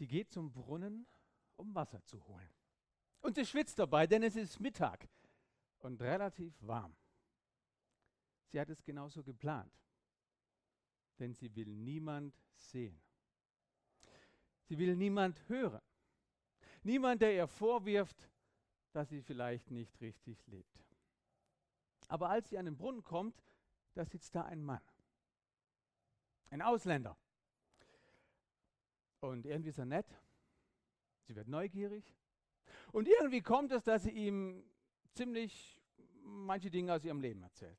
Sie geht zum Brunnen, um Wasser zu holen. Und sie schwitzt dabei, denn es ist Mittag und relativ warm. Sie hat es genauso geplant, denn sie will niemand sehen. Sie will niemand hören. Niemand, der ihr vorwirft, dass sie vielleicht nicht richtig lebt. Aber als sie an den Brunnen kommt, da sitzt da ein Mann. Ein Ausländer. Und irgendwie ist er nett. Sie wird neugierig. Und irgendwie kommt es, dass sie ihm ziemlich manche Dinge aus ihrem Leben erzählt.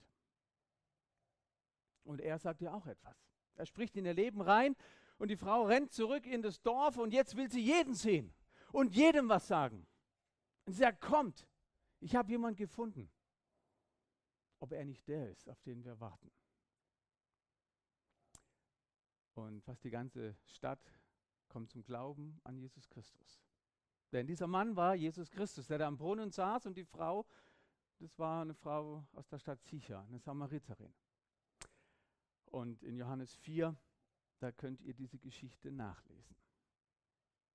Und er sagt ihr auch etwas. Er spricht in ihr Leben rein und die Frau rennt zurück in das Dorf und jetzt will sie jeden sehen und jedem was sagen. Und sie sagt, kommt, ich habe jemanden gefunden. Ob er nicht der ist, auf den wir warten. Und fast die ganze Stadt kommt zum Glauben an Jesus Christus. Denn dieser Mann war Jesus Christus, der da am Brunnen saß und die Frau, das war eine Frau aus der Stadt Sicher, eine Samariterin. Und in Johannes 4, da könnt ihr diese Geschichte nachlesen.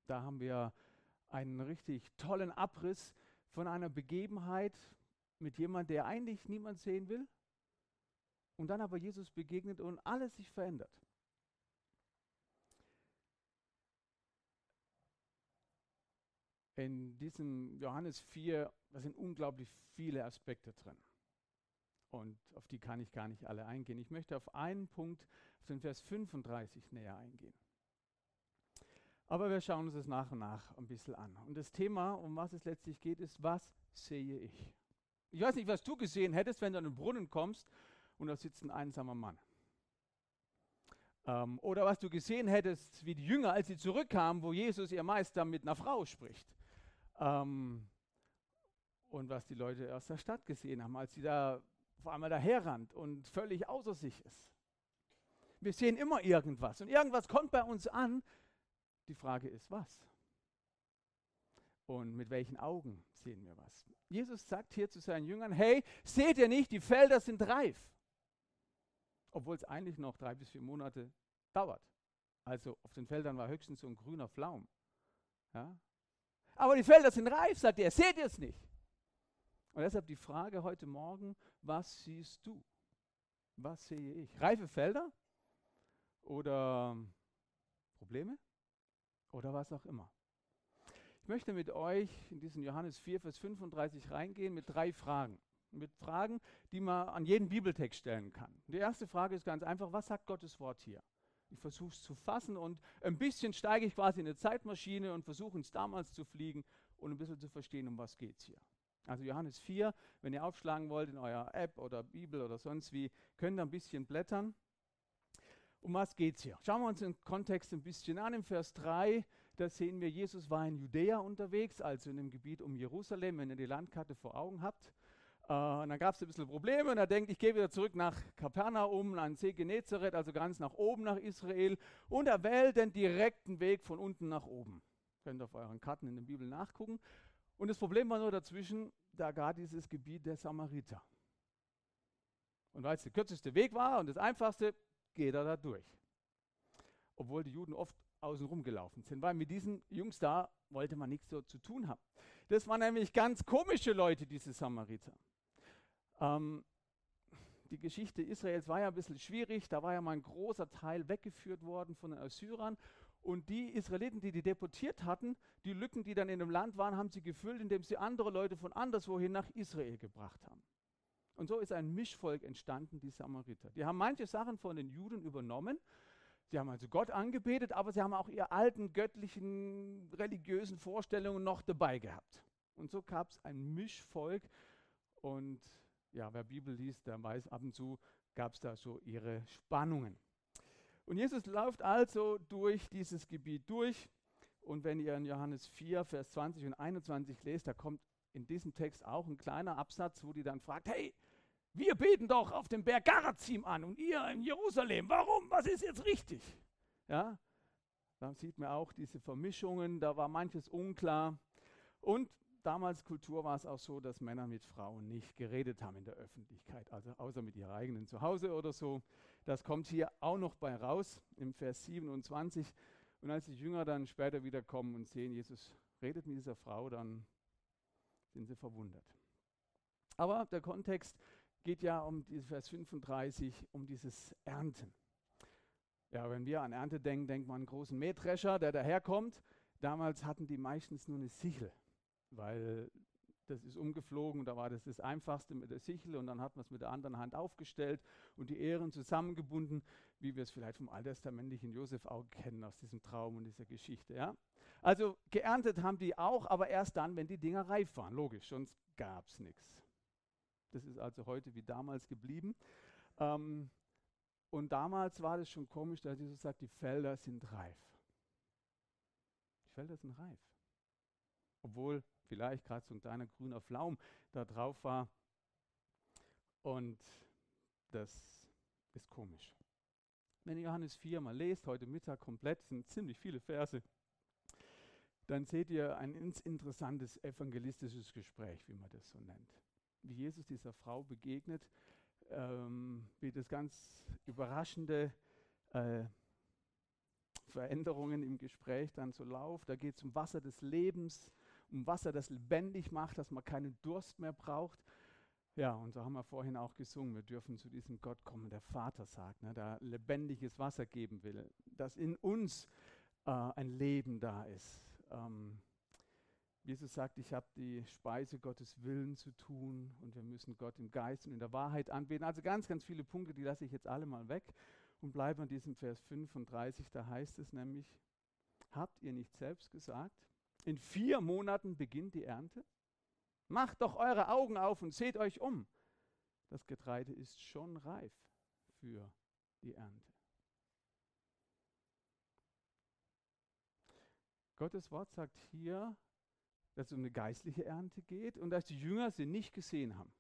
Da haben wir einen richtig tollen Abriss von einer Begebenheit mit jemandem, der eigentlich niemand sehen will und dann aber Jesus begegnet und alles sich verändert. In diesem Johannes 4, da sind unglaublich viele Aspekte drin. Und auf die kann ich gar nicht alle eingehen. Ich möchte auf einen Punkt, auf den Vers 35 näher eingehen. Aber wir schauen uns das nach und nach ein bisschen an. Und das Thema, um was es letztlich geht, ist, was sehe ich? Ich weiß nicht, was du gesehen hättest, wenn du an den Brunnen kommst und da sitzt ein einsamer Mann. Ähm, oder was du gesehen hättest, wie die Jünger, als sie zurückkamen, wo Jesus, ihr Meister, mit einer Frau spricht. Ähm, und was die Leute aus der Stadt gesehen haben, als sie da auf einmal daherrannt und völlig außer sich ist. Wir sehen immer irgendwas und irgendwas kommt bei uns an. Die Frage ist, was? Und mit welchen Augen sehen wir was? Jesus sagt hier zu seinen Jüngern, hey, seht ihr nicht, die Felder sind reif. Obwohl es eigentlich noch drei bis vier Monate dauert. Also auf den Feldern war höchstens so ein grüner Pflaum. Ja? Aber die Felder sind reif, sagt er, seht ihr es nicht? Und deshalb die Frage heute Morgen, was siehst du? Was sehe ich? Reife Felder oder Probleme oder was auch immer? Ich möchte mit euch in diesen Johannes 4, Vers 35 reingehen mit drei Fragen. Mit Fragen, die man an jeden Bibeltext stellen kann. Die erste Frage ist ganz einfach, was sagt Gottes Wort hier? Ich versuche es zu fassen und ein bisschen steige ich quasi in eine Zeitmaschine und versuche ins damals zu fliegen und ein bisschen zu verstehen, um was geht es hier. Also Johannes 4, wenn ihr aufschlagen wollt in eurer App oder Bibel oder sonst wie, könnt ihr ein bisschen blättern. Um was geht es hier? Schauen wir uns den Kontext ein bisschen an. Im Vers 3, da sehen wir, Jesus war in Judäa unterwegs, also in dem Gebiet um Jerusalem, wenn ihr die Landkarte vor Augen habt. Äh, und dann gab es ein bisschen Probleme und er denkt, ich gehe wieder zurück nach Kapernaum, an See Genezareth, also ganz nach oben nach Israel. Und er wählt den direkten Weg von unten nach oben. Könnt ihr auf euren Karten in der Bibel nachgucken. Und das Problem war nur dazwischen, da gar dieses Gebiet der Samariter. Und weil es der kürzeste Weg war und das einfachste, geht er da durch. Obwohl die Juden oft außenrum gelaufen sind, weil mit diesen Jungs da wollte man nichts so zu tun haben. Das waren nämlich ganz komische Leute, diese Samariter. Ähm, die Geschichte Israels war ja ein bisschen schwierig, da war ja mal ein großer Teil weggeführt worden von den Assyrern und die Israeliten, die die deportiert hatten, die Lücken, die dann in dem Land waren, haben sie gefüllt, indem sie andere Leute von anderswohin nach Israel gebracht haben. Und so ist ein Mischvolk entstanden, die Samariter. Die haben manche Sachen von den Juden übernommen. Sie haben also Gott angebetet, aber sie haben auch ihre alten göttlichen religiösen Vorstellungen noch dabei gehabt. Und so gab es ein Mischvolk. Und ja, wer Bibel liest, der weiß, ab und zu gab es da so ihre Spannungen. Und Jesus läuft also durch dieses Gebiet durch. Und wenn ihr in Johannes 4, Vers 20 und 21 lest, da kommt in diesem Text auch ein kleiner Absatz, wo die dann fragt, hey, wir beten doch auf dem Berg Garazim an und ihr in Jerusalem. Warum? Was ist jetzt richtig? Ja, da sieht man auch diese Vermischungen, da war manches unklar. Und damals Kultur war es auch so, dass Männer mit Frauen nicht geredet haben in der Öffentlichkeit, also außer mit ihrer eigenen Zuhause oder so. Das kommt hier auch noch bei raus im Vers 27. Und als die Jünger dann später wieder kommen und sehen, Jesus redet mit dieser Frau, dann sind sie verwundert. Aber der Kontext geht ja um Vers 35, um dieses Ernten. Ja, wenn wir an Ernte denken, denkt man an einen großen Mähdrescher, der daherkommt. Damals hatten die meistens nur eine Sichel, weil das ist umgeflogen, da war das das Einfachste mit der Sichel und dann hat man es mit der anderen Hand aufgestellt und die Ehren zusammengebunden, wie wir es vielleicht vom alttestamentlichen Josef auch kennen aus diesem Traum und dieser Geschichte. Ja? Also geerntet haben die auch, aber erst dann, wenn die Dinger reif waren, logisch, sonst gab es nichts. Das ist also heute wie damals geblieben. Ähm, und damals war das schon komisch, dass Jesus sagt, die Felder sind reif. Die Felder sind reif. Obwohl vielleicht gerade so ein kleiner grüner Pflaum da drauf war. Und das ist komisch. Wenn ihr Johannes 4 mal lest, heute Mittag komplett, sind ziemlich viele Verse, dann seht ihr ein interessantes evangelistisches Gespräch, wie man das so nennt. Wie Jesus dieser Frau begegnet, ähm, wie das ganz überraschende äh, Veränderungen im Gespräch dann so laufen. Da geht es um Wasser des Lebens, um Wasser, das lebendig macht, dass man keinen Durst mehr braucht. Ja, und so haben wir vorhin auch gesungen, wir dürfen zu diesem Gott kommen, der Vater sagt, ne, der lebendiges Wasser geben will, dass in uns äh, ein Leben da ist. Ähm, Jesus sagt, ich habe die Speise Gottes Willen zu tun und wir müssen Gott im Geist und in der Wahrheit anbeten. Also ganz, ganz viele Punkte, die lasse ich jetzt alle mal weg und bleibe an diesem Vers 35, da heißt es nämlich, habt ihr nicht selbst gesagt, in vier Monaten beginnt die Ernte? Macht doch eure Augen auf und seht euch um. Das Getreide ist schon reif für die Ernte. Gottes Wort sagt hier, dass es um eine geistliche Ernte geht und dass die Jünger sie nicht gesehen haben.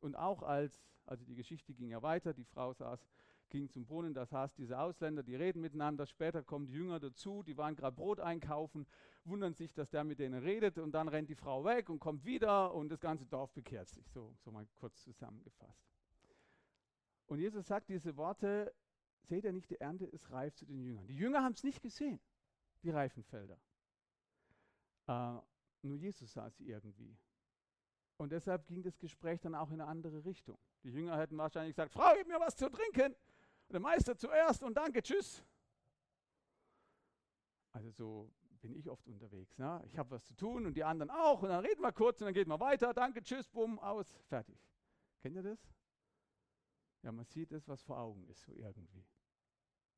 Und auch als, also die Geschichte ging ja weiter, die Frau saß ging zum Brunnen, das heißt, diese Ausländer, die reden miteinander, später kommen die Jünger dazu, die waren gerade Brot einkaufen, wundern sich, dass der mit denen redet und dann rennt die Frau weg und kommt wieder und das ganze Dorf bekehrt sich, so, so mal kurz zusammengefasst. Und Jesus sagt diese Worte, seht ihr nicht, die Ernte ist reif zu den Jüngern. Die Jünger haben es nicht gesehen, die reifen Felder. Äh, nur Jesus sah sie irgendwie. Und deshalb ging das Gespräch dann auch in eine andere Richtung. Die Jünger hätten wahrscheinlich gesagt, Frau, gib mir was zu trinken der Meister zuerst und danke, tschüss. Also so bin ich oft unterwegs. Ne? Ich habe was zu tun und die anderen auch und dann reden wir kurz und dann geht man weiter, danke, tschüss, bumm, aus, fertig. Kennt ihr das? Ja, man sieht es, was vor Augen ist, so irgendwie.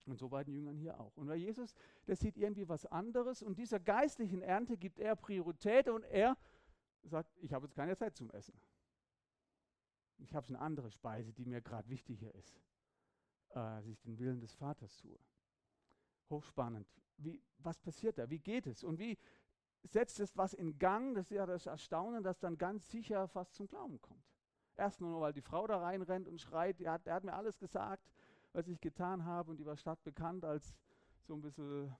Und so bei den Jüngern hier auch. Und bei Jesus, der sieht irgendwie was anderes und dieser geistlichen Ernte gibt er Priorität und er sagt, ich habe jetzt keine Zeit zum Essen. Ich habe eine andere Speise, die mir gerade wichtiger ist äh, dass ich den Willen des Vaters tue. Hochspannend. Wie, was passiert da? Wie geht es? Und wie setzt es was in Gang? Das ist ja das Erstaunen, das dann ganz sicher fast zum Glauben kommt. Erst nur, weil die Frau da reinrennt und schreit, er hat, hat mir alles gesagt, was ich getan habe und die war stadtbekannt als so ein bisschen,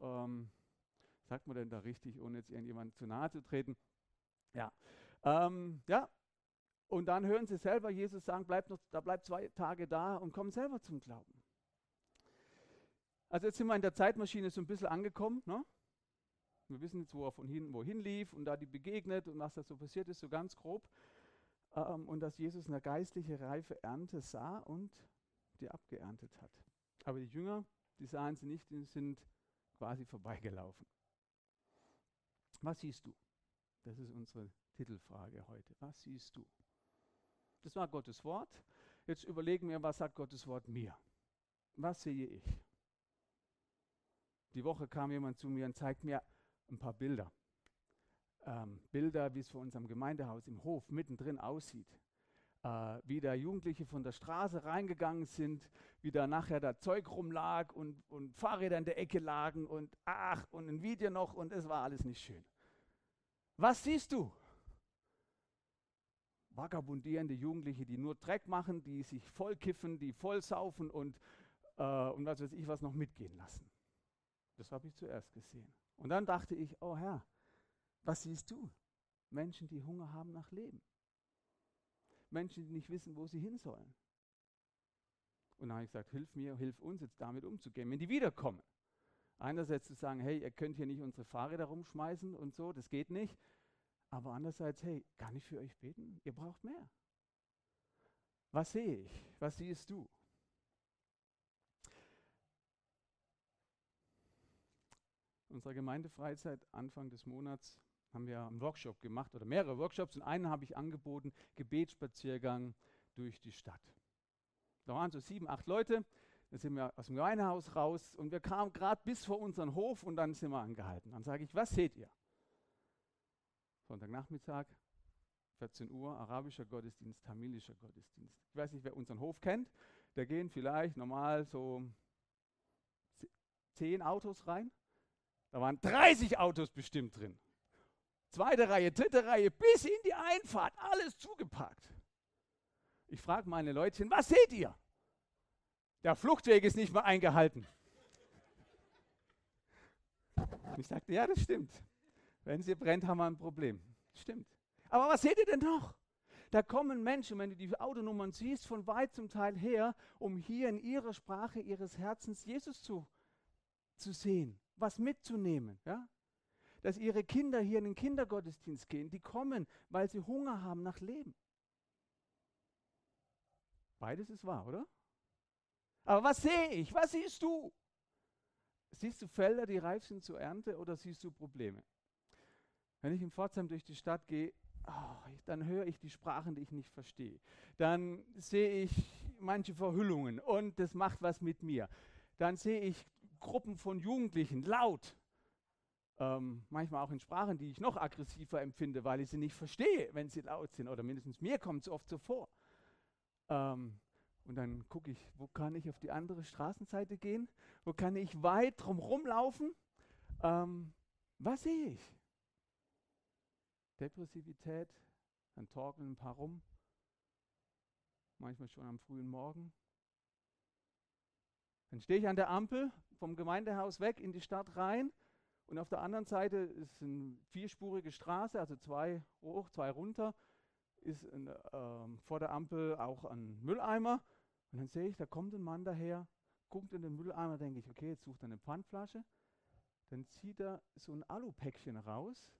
ähm, sagt man denn da richtig, ohne jetzt irgendjemand zu nahe zu treten? Ja, ähm, ja, und dann hören sie selber Jesus sagen, bleibt noch, da bleibt zwei Tage da und kommen selber zum Glauben. Also jetzt sind wir in der Zeitmaschine so ein bisschen angekommen. Ne? Wir wissen jetzt, wo er von hin, wohin lief und da die begegnet und was da so passiert ist, so ganz grob. Ähm, und dass Jesus eine geistliche reife Ernte sah und die abgeerntet hat. Aber die Jünger, die sahen sie nicht, die sind quasi vorbeigelaufen. Was siehst du? Das ist unsere Titelfrage heute. Was siehst du? Das war Gottes Wort. Jetzt überlegen wir, was sagt Gottes Wort mir? Was sehe ich? Die Woche kam jemand zu mir und zeigt mir ein paar Bilder. Ähm, Bilder, wie es vor unserem Gemeindehaus im Hof mittendrin aussieht. Äh, wie da Jugendliche von der Straße reingegangen sind, wie da nachher da Zeug rumlag und, und Fahrräder in der Ecke lagen und ach, und ein Video noch und es war alles nicht schön. Was siehst du? Vagabundierende Jugendliche, die nur Dreck machen, die sich vollkiffen, die voll saufen und, äh, und was weiß ich was noch mitgehen lassen. Das habe ich zuerst gesehen. Und dann dachte ich, oh Herr, was siehst du? Menschen, die Hunger haben nach Leben. Menschen, die nicht wissen, wo sie hin sollen. Und dann habe ich gesagt, hilf mir, hilf uns jetzt damit umzugehen, wenn die wiederkommen. Einerseits zu sagen, hey, ihr könnt hier nicht unsere Fahrräder rumschmeißen und so, das geht nicht. Aber andererseits, hey, kann ich für euch beten? Ihr braucht mehr. Was sehe ich? Was siehst du? Unserer Gemeindefreizeit Anfang des Monats haben wir einen Workshop gemacht oder mehrere Workshops und einen habe ich angeboten, Gebetsspaziergang durch die Stadt. Da waren so sieben, acht Leute, da sind wir aus dem Gemeindehaus raus und wir kamen gerade bis vor unseren Hof und dann sind wir angehalten. Dann sage ich, was seht ihr? Sonntagnachmittag, 14 Uhr, arabischer Gottesdienst, tamilischer Gottesdienst. Ich weiß nicht, wer unseren Hof kennt. Da gehen vielleicht normal so zehn Autos rein. Da waren 30 Autos bestimmt drin. Zweite Reihe, dritte Reihe, bis in die Einfahrt, alles zugepackt. Ich frage meine Leutchen, was seht ihr? Der Fluchtweg ist nicht mehr eingehalten. Ich sagte, ja, das stimmt. Wenn sie brennt, haben wir ein Problem. Stimmt. Aber was seht ihr denn noch? Da kommen Menschen, wenn du die Autonummern siehst, von weit zum Teil her, um hier in ihrer Sprache ihres Herzens Jesus zu, zu sehen, was mitzunehmen. Ja? Dass ihre Kinder hier in den Kindergottesdienst gehen, die kommen, weil sie Hunger haben nach Leben. Beides ist wahr, oder? Aber was sehe ich? Was siehst du? Siehst du Felder, die reif sind zur Ernte oder siehst du Probleme? Wenn ich in Pforzheim durch die Stadt gehe, oh, dann höre ich die Sprachen, die ich nicht verstehe. Dann sehe ich manche Verhüllungen und das macht was mit mir. Dann sehe ich Gruppen von Jugendlichen laut. Ähm, manchmal auch in Sprachen, die ich noch aggressiver empfinde, weil ich sie nicht verstehe, wenn sie laut sind. Oder mindestens mir kommt es oft so vor. Ähm, und dann gucke ich, wo kann ich auf die andere Straßenseite gehen? Wo kann ich weit drumherum laufen? Ähm, was sehe ich? Depressivität, dann torkeln ein paar rum, manchmal schon am frühen Morgen. Dann stehe ich an der Ampel vom Gemeindehaus weg in die Stadt rein und auf der anderen Seite ist eine vierspurige Straße, also zwei hoch, zwei runter, ist ein, äh, vor der Ampel auch ein Mülleimer. Und dann sehe ich, da kommt ein Mann daher, guckt in den Mülleimer, denke ich, okay, jetzt sucht er eine Pfandflasche. Dann zieht er so ein Alupäckchen raus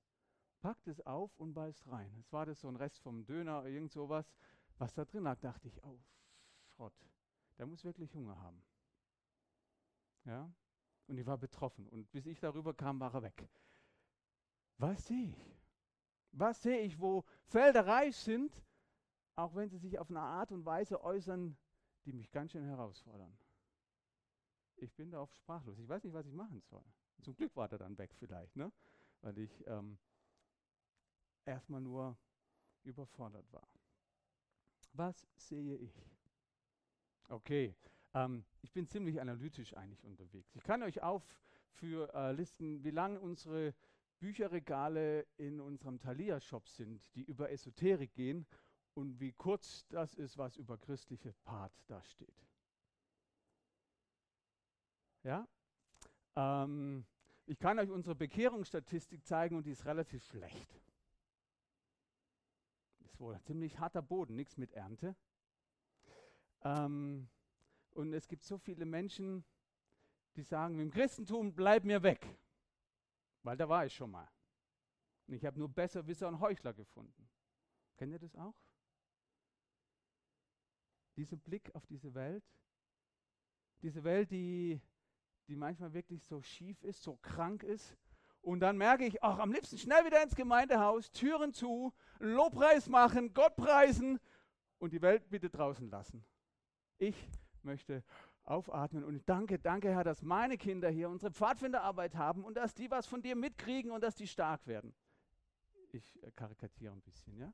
packt es auf und beißt rein. Es war das so ein Rest vom Döner, oder irgend sowas, was da drin lag, dachte ich, oh, Schrott, der muss wirklich Hunger haben. Ja, und ich war betroffen. Und bis ich darüber kam, war er weg. Was sehe ich? Was sehe ich, wo Felder reich sind, auch wenn sie sich auf eine Art und Weise äußern, die mich ganz schön herausfordern? Ich bin da oft sprachlos. Ich weiß nicht, was ich machen soll. Zum Glück war er dann weg vielleicht, ne? weil ich ähm, erstmal nur überfordert war. Was sehe ich? Okay, ähm, ich bin ziemlich analytisch eigentlich unterwegs. Ich kann euch auflisten, äh, wie lang unsere Bücherregale in unserem Thalia-Shop sind, die über Esoterik gehen und wie kurz das ist, was über christliche Part da steht. Ja? Ähm, ich kann euch unsere Bekehrungsstatistik zeigen und die ist relativ schlecht ist wohl ziemlich harter Boden, nichts mit Ernte. Ähm, und es gibt so viele Menschen, die sagen, im Christentum bleib mir weg, weil da war ich schon mal. Und ich habe nur Besserwisser und Heuchler gefunden. Kennt ihr das auch? Dieser Blick auf diese Welt, diese Welt, die, die manchmal wirklich so schief ist, so krank ist, und dann merke ich, ach, am liebsten schnell wieder ins Gemeindehaus, Türen zu, Lobpreis machen, Gott preisen und die Welt bitte draußen lassen. Ich möchte aufatmen und danke, danke Herr, dass meine Kinder hier unsere Pfadfinderarbeit haben und dass die was von dir mitkriegen und dass die stark werden. Ich äh, karikatiere ein bisschen, ja?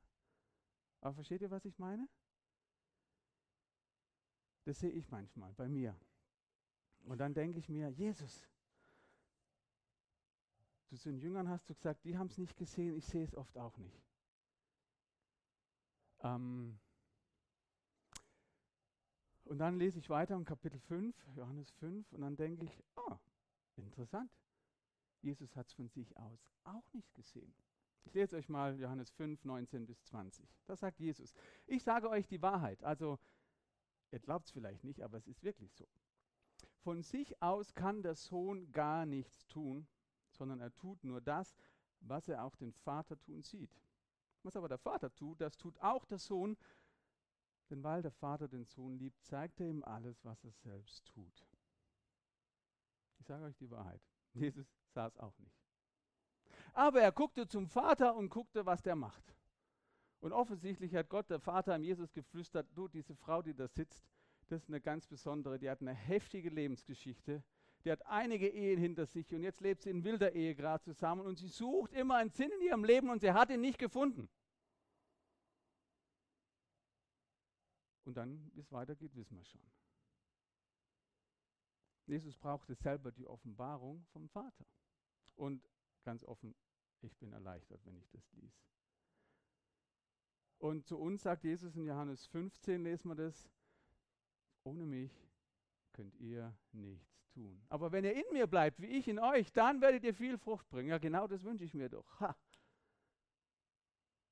Aber versteht ihr, was ich meine? Das sehe ich manchmal bei mir. Und dann denke ich mir, Jesus, zu den Jüngern hast du gesagt, die haben es nicht gesehen, ich sehe es oft auch nicht. Ähm und dann lese ich weiter im Kapitel 5, Johannes 5, und dann denke ich, oh, interessant. Jesus hat es von sich aus auch nicht gesehen. Ich lese euch mal Johannes 5, 19 bis 20. Da sagt Jesus, ich sage euch die Wahrheit. Also, ihr glaubt es vielleicht nicht, aber es ist wirklich so. von sich aus kann der Sohn gar nichts tun, sondern er tut nur das, was er auch den Vater tun sieht. Was aber der Vater tut, das tut auch der Sohn, denn weil der Vater den Sohn liebt, zeigt er ihm alles, was er selbst tut. Ich sage euch die Wahrheit. Jesus sah es auch nicht. Aber er guckte zum Vater und guckte, was der macht. Und offensichtlich hat Gott, der Vater, an Jesus geflüstert, du, diese Frau, die da sitzt, das ist eine ganz besondere, die hat eine heftige Lebensgeschichte, die hat einige Ehen hinter sich und jetzt lebt sie in wilder Ehe gerade zusammen und sie sucht immer einen Sinn in ihrem Leben und sie hat ihn nicht gefunden. Und dann, wie es weitergeht, wissen wir schon. Jesus brauchte selber die Offenbarung vom Vater. Und ganz offen, ich bin erleichtert, wenn ich das lies. Und zu uns sagt Jesus in Johannes 15, lesen wir das, ohne mich könnt ihr nichts tun. Aber wenn ihr in mir bleibt, wie ich in euch, dann werdet ihr viel Frucht bringen. Ja, genau das wünsche ich mir doch. Ha.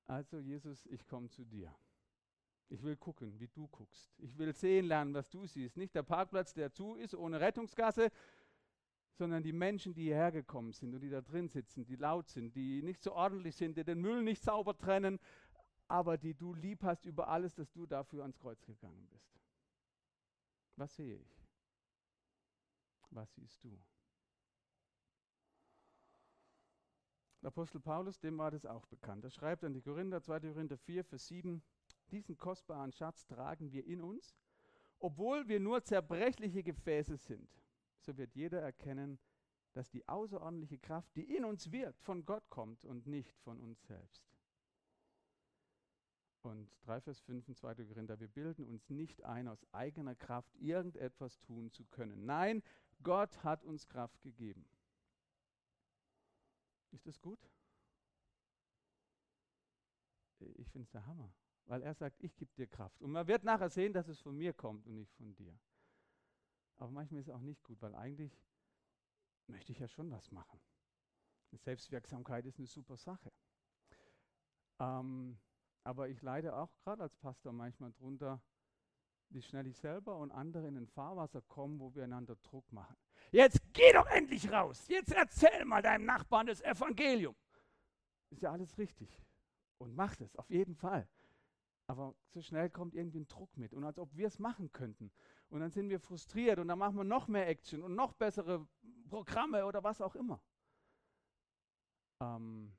Also Jesus, ich komme zu dir. Ich will gucken, wie du guckst. Ich will sehen lernen, was du siehst. Nicht der Parkplatz, der zu ist, ohne Rettungsgasse, sondern die Menschen, die hierher gekommen sind und die da drin sitzen, die laut sind, die nicht so ordentlich sind, die den Müll nicht sauber trennen, aber die du lieb hast über alles, dass du dafür ans Kreuz gegangen bist. Was sehe ich? Was siehst du? Der Apostel Paulus, dem war das auch bekannt. Er schreibt an die Korinther, 2. Korinther 4, Vers 7, diesen kostbaren Schatz tragen wir in uns, obwohl wir nur zerbrechliche Gefäße sind. So wird jeder erkennen, dass die außerordentliche Kraft, die in uns wirkt, von Gott kommt und nicht von uns selbst. Und 3 Vers 5 in 2. Korinther, wir bilden uns nicht ein, aus eigener Kraft irgendetwas tun zu können. Nein, Gott hat uns Kraft gegeben. Ist das gut? Ich finde es der Hammer, weil er sagt, ich gebe dir Kraft. Und man wird nachher sehen, dass es von mir kommt und nicht von dir. Aber manchmal ist es auch nicht gut, weil eigentlich möchte ich ja schon was machen. Selbstwirksamkeit ist eine super Sache. Ähm, aber ich leide auch gerade als Pastor manchmal drunter, wie schnell ich selber und andere in ein Fahrwasser kommen, wo wir einander Druck machen. Jetzt geh doch endlich raus. Jetzt erzähl mal deinem Nachbarn das Evangelium. Ist ja alles richtig. Und macht es, auf jeden Fall. Aber so schnell kommt irgendwie ein Druck mit. Und als ob wir es machen könnten. Und dann sind wir frustriert und dann machen wir noch mehr Action und noch bessere Programme oder was auch immer. Ähm,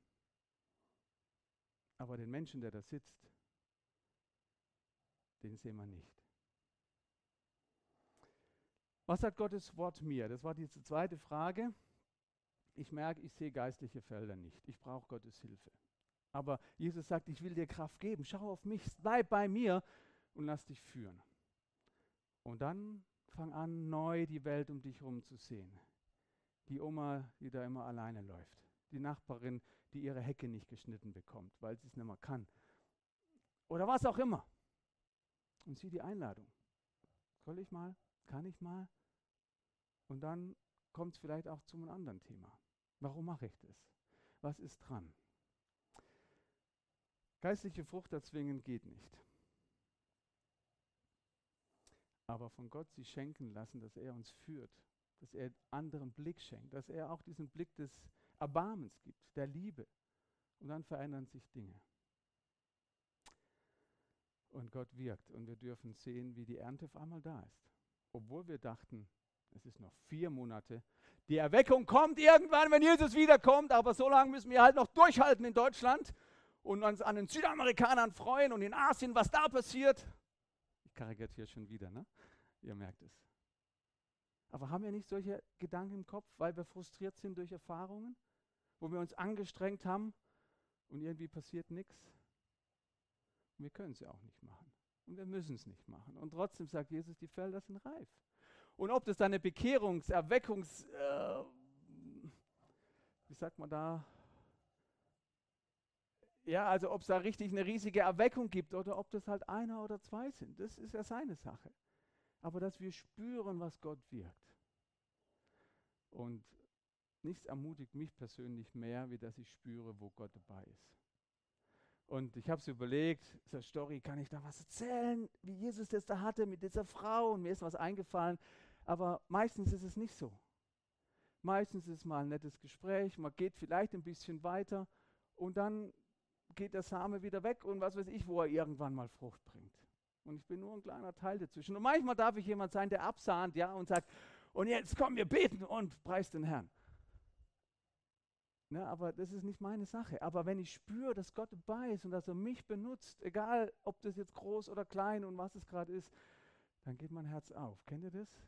aber den Menschen, der da sitzt, den sehen wir nicht. Was sagt Gottes Wort mir? Das war die zweite Frage. Ich merke, ich sehe geistliche Felder nicht. Ich brauche Gottes Hilfe. Aber Jesus sagt, ich will dir Kraft geben. Schau auf mich, bleib bei mir und lass dich führen. Und dann fang an, neu die Welt um dich herum zu sehen. Die Oma, die da immer alleine läuft. Die Nachbarin, die ihre Hecke nicht geschnitten bekommt, weil sie es nicht mehr kann. Oder was auch immer. Und sieh die Einladung. Soll ich mal? Kann ich mal? Und dann kommt es vielleicht auch zu einem anderen Thema. Warum mache ich das? Was ist dran? Geistliche Frucht erzwingen geht nicht. Aber von Gott sie schenken lassen, dass er uns führt, dass er anderen Blick schenkt, dass er auch diesen Blick des Erbarmens gibt, der Liebe. Und dann verändern sich Dinge. Und Gott wirkt und wir dürfen sehen, wie die Ernte auf einmal da ist. Obwohl wir dachten, es ist noch vier Monate. Die Erweckung kommt irgendwann, wenn Jesus wiederkommt, aber so lange müssen wir halt noch durchhalten in Deutschland und uns an den Südamerikanern freuen und in Asien, was da passiert. Ich karikatiere schon wieder, ne? Ihr merkt es. Aber haben wir nicht solche Gedanken im Kopf, weil wir frustriert sind durch Erfahrungen? wo wir uns angestrengt haben und irgendwie passiert nichts. Wir können es ja auch nicht machen. Und wir müssen es nicht machen. Und trotzdem sagt Jesus, die Felder sind reif. Und ob das dann eine Bekehrungs-, Erweckungs-, äh, wie sagt man da? Ja, also ob es da richtig eine riesige Erweckung gibt oder ob das halt einer oder zwei sind, das ist ja seine Sache. Aber dass wir spüren, was Gott wirkt. Und nichts ermutigt mich persönlich mehr, wie dass ich spüre, wo Gott dabei ist. Und ich habe es überlegt, so Story, kann ich da was erzählen, wie Jesus das da hatte mit dieser Frau? Und mir ist was eingefallen. Aber meistens ist es nicht so. Meistens ist mal ein nettes Gespräch, man geht vielleicht ein bisschen weiter und dann geht der Same wieder weg und was weiß ich, wo er irgendwann mal Frucht bringt. Und ich bin nur ein kleiner Teil dazwischen. Und manchmal darf ich jemand sein, der absahnt, ja, und sagt, und jetzt kommen wir beten und preist den Herrn. Ne, aber das ist nicht meine Sache. Aber wenn ich spüre, dass Gott dabei ist und dass er mich benutzt, egal ob das jetzt groß oder klein und was es gerade ist, dann geht mein Herz auf. Kennt ihr das?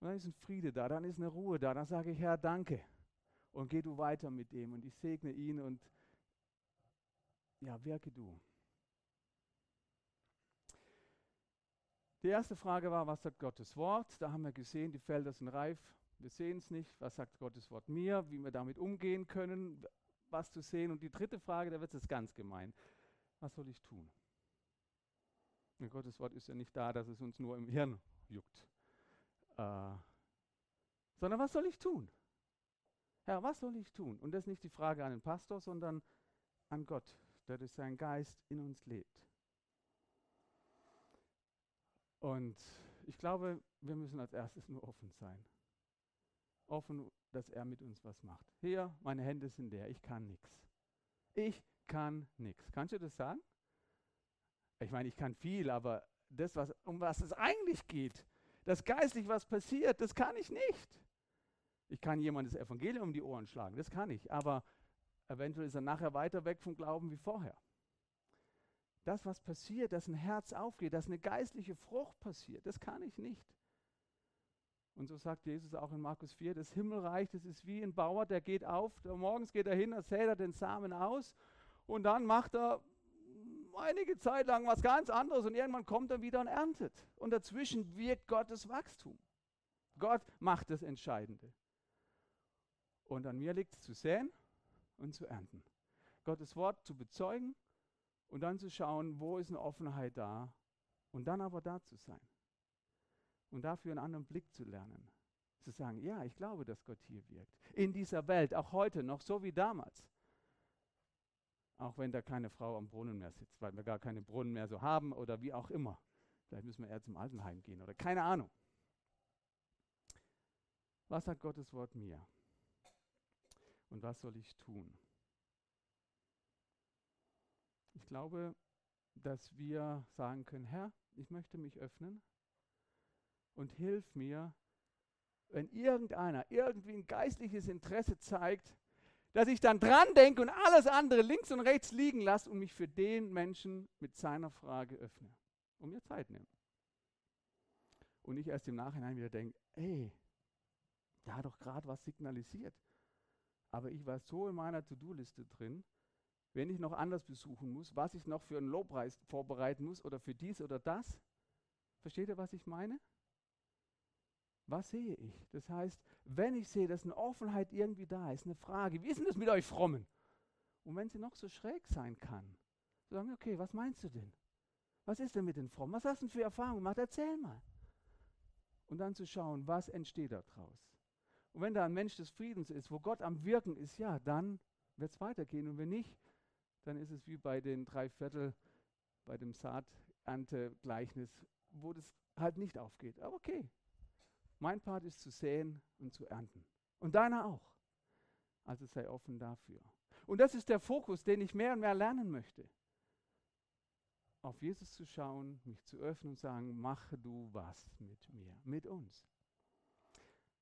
Und dann ist ein Friede da, dann ist eine Ruhe da. Dann sage ich, Herr, danke. Und geh du weiter mit dem und ich segne ihn und ja, wirke du. Die erste Frage war, was sagt Gottes Wort? Da haben wir gesehen, die Felder sind reif. Wir sehen es nicht. Was sagt Gottes Wort mir? Wie wir damit umgehen können, was zu sehen. Und die dritte Frage, da wird es ganz gemein. Was soll ich tun? Und Gottes Wort ist ja nicht da, dass es uns nur im Hirn juckt. Äh, sondern was soll ich tun? Herr, was soll ich tun? Und das ist nicht die Frage an den Pastor, sondern an Gott, der durch seinen Geist in uns lebt. Und ich glaube, wir müssen als erstes nur offen sein. Offen, dass er mit uns was macht. Hier, meine Hände sind leer, ich kann nichts. Ich kann nichts. Kannst du das sagen? Ich meine, ich kann viel, aber das, was, um was es eigentlich geht, das geistlich was passiert, das kann ich nicht. Ich kann jemand das Evangelium um die Ohren schlagen, das kann ich, aber eventuell ist er nachher weiter weg vom Glauben wie vorher. Das, was passiert, dass ein Herz aufgeht, dass eine geistliche Frucht passiert, das kann ich nicht. Und so sagt Jesus auch in Markus 4, das Himmelreich, das ist wie ein Bauer, der geht auf, der morgens geht er hin, er sät er den Samen aus und dann macht er einige Zeit lang was ganz anderes und irgendwann kommt er wieder und erntet. Und dazwischen wirkt Gottes Wachstum. Gott macht das Entscheidende. Und an mir liegt es zu säen und zu ernten. Gottes Wort zu bezeugen und dann zu schauen, wo ist eine Offenheit da und dann aber da zu sein. Und dafür einen anderen Blick zu lernen. Zu sagen, ja, ich glaube, dass Gott hier wirkt. In dieser Welt, auch heute noch, so wie damals. Auch wenn da keine Frau am Brunnen mehr sitzt, weil wir gar keine Brunnen mehr so haben oder wie auch immer. Vielleicht müssen wir eher zum Altenheim gehen oder keine Ahnung. Was sagt Gottes Wort mir? Und was soll ich tun? Ich glaube, dass wir sagen können, Herr, ich möchte mich öffnen und hilf mir, wenn irgendeiner irgendwie ein geistliches Interesse zeigt, dass ich dann dran denke und alles andere links und rechts liegen lasse und mich für den Menschen mit seiner Frage öffne und mir Zeit nehme. Und nicht erst im Nachhinein wieder denke, ey, der hat doch gerade was signalisiert. Aber ich war so in meiner To-Do-Liste drin, wenn ich noch anders besuchen muss, was ich noch für einen Lobpreis vorbereiten muss oder für dies oder das. Versteht ihr, was ich meine? Was sehe ich? Das heißt, wenn ich sehe, dass eine Offenheit irgendwie da ist, eine Frage, wie ist denn das mit euch Frommen? Und wenn sie noch so schräg sein kann, so sagen okay, was meinst du denn? Was ist denn mit den Frommen? Was hast du denn für Erfahrungen gemacht? Erzähl mal. Und dann zu schauen, was entsteht daraus. Und wenn da ein Mensch des Friedens ist, wo Gott am Wirken ist, ja, dann wird es weitergehen. Und wenn nicht, dann ist es wie bei den drei Viertel, bei dem Saaternte-Gleichnis, wo das halt nicht aufgeht. Aber okay, mein Part ist zu säen und zu ernten. Und deiner auch. Also sei offen dafür. Und das ist der Fokus, den ich mehr und mehr lernen möchte. Auf Jesus zu schauen, mich zu öffnen und sagen, mache du was mit mir, mit uns.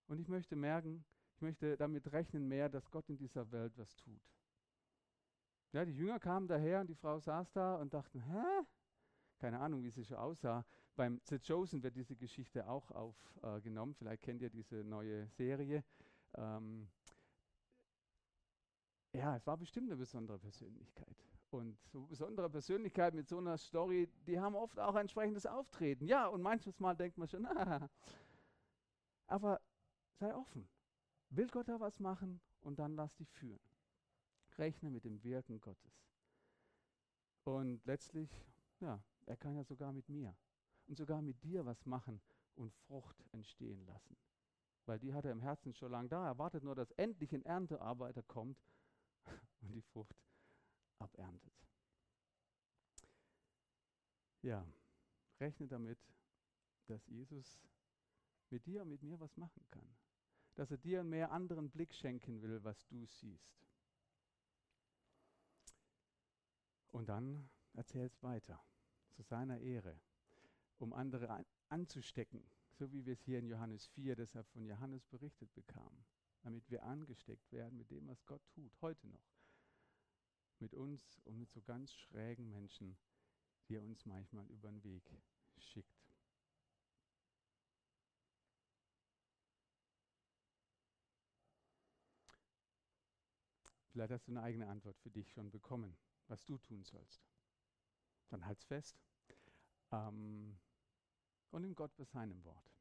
Und ich möchte merken, ich möchte damit rechnen mehr, dass Gott in dieser Welt was tut. Ja, die Jünger kamen daher und die Frau saß da und dachten, hä? Keine Ahnung, wie sie schon aussah. Beim The Chosen wird diese Geschichte auch aufgenommen. Äh, Vielleicht kennt ihr diese neue Serie. Ähm, ja, es war bestimmt eine besondere Persönlichkeit. Und so besondere Persönlichkeit mit so einer Story, die haben oft auch ein entsprechendes Auftreten. Ja, und manches Mal denkt man schon, ah. aber sei offen. Will Gott da was machen und dann lass dich führen. Rechne mit dem Wirken Gottes. Und letztlich, ja, er kann ja sogar mit mir und sogar mit dir was machen und Frucht entstehen lassen. Weil die hat er im Herzen schon lange da. Er wartet nur, dass endlich ein Erntearbeiter kommt und die Frucht aberntet. Ja, rechne damit, dass Jesus mit dir und mit mir was machen kann. Dass er dir einen mehr anderen Blick schenken will, was du siehst. Und dann erzähl es weiter, zu seiner Ehre, um andere an, anzustecken, so wie wir es hier in Johannes 4 deshalb von Johannes berichtet bekamen, damit wir angesteckt werden mit dem, was Gott tut, heute noch. Mit uns und mit so ganz schrägen Menschen, die er uns manchmal über den Weg schickt. Vielleicht hast du eine eigene Antwort für dich schon bekommen, was du tun sollst. Dann halt's fest ähm, und nimm Gott bei seinem Wort.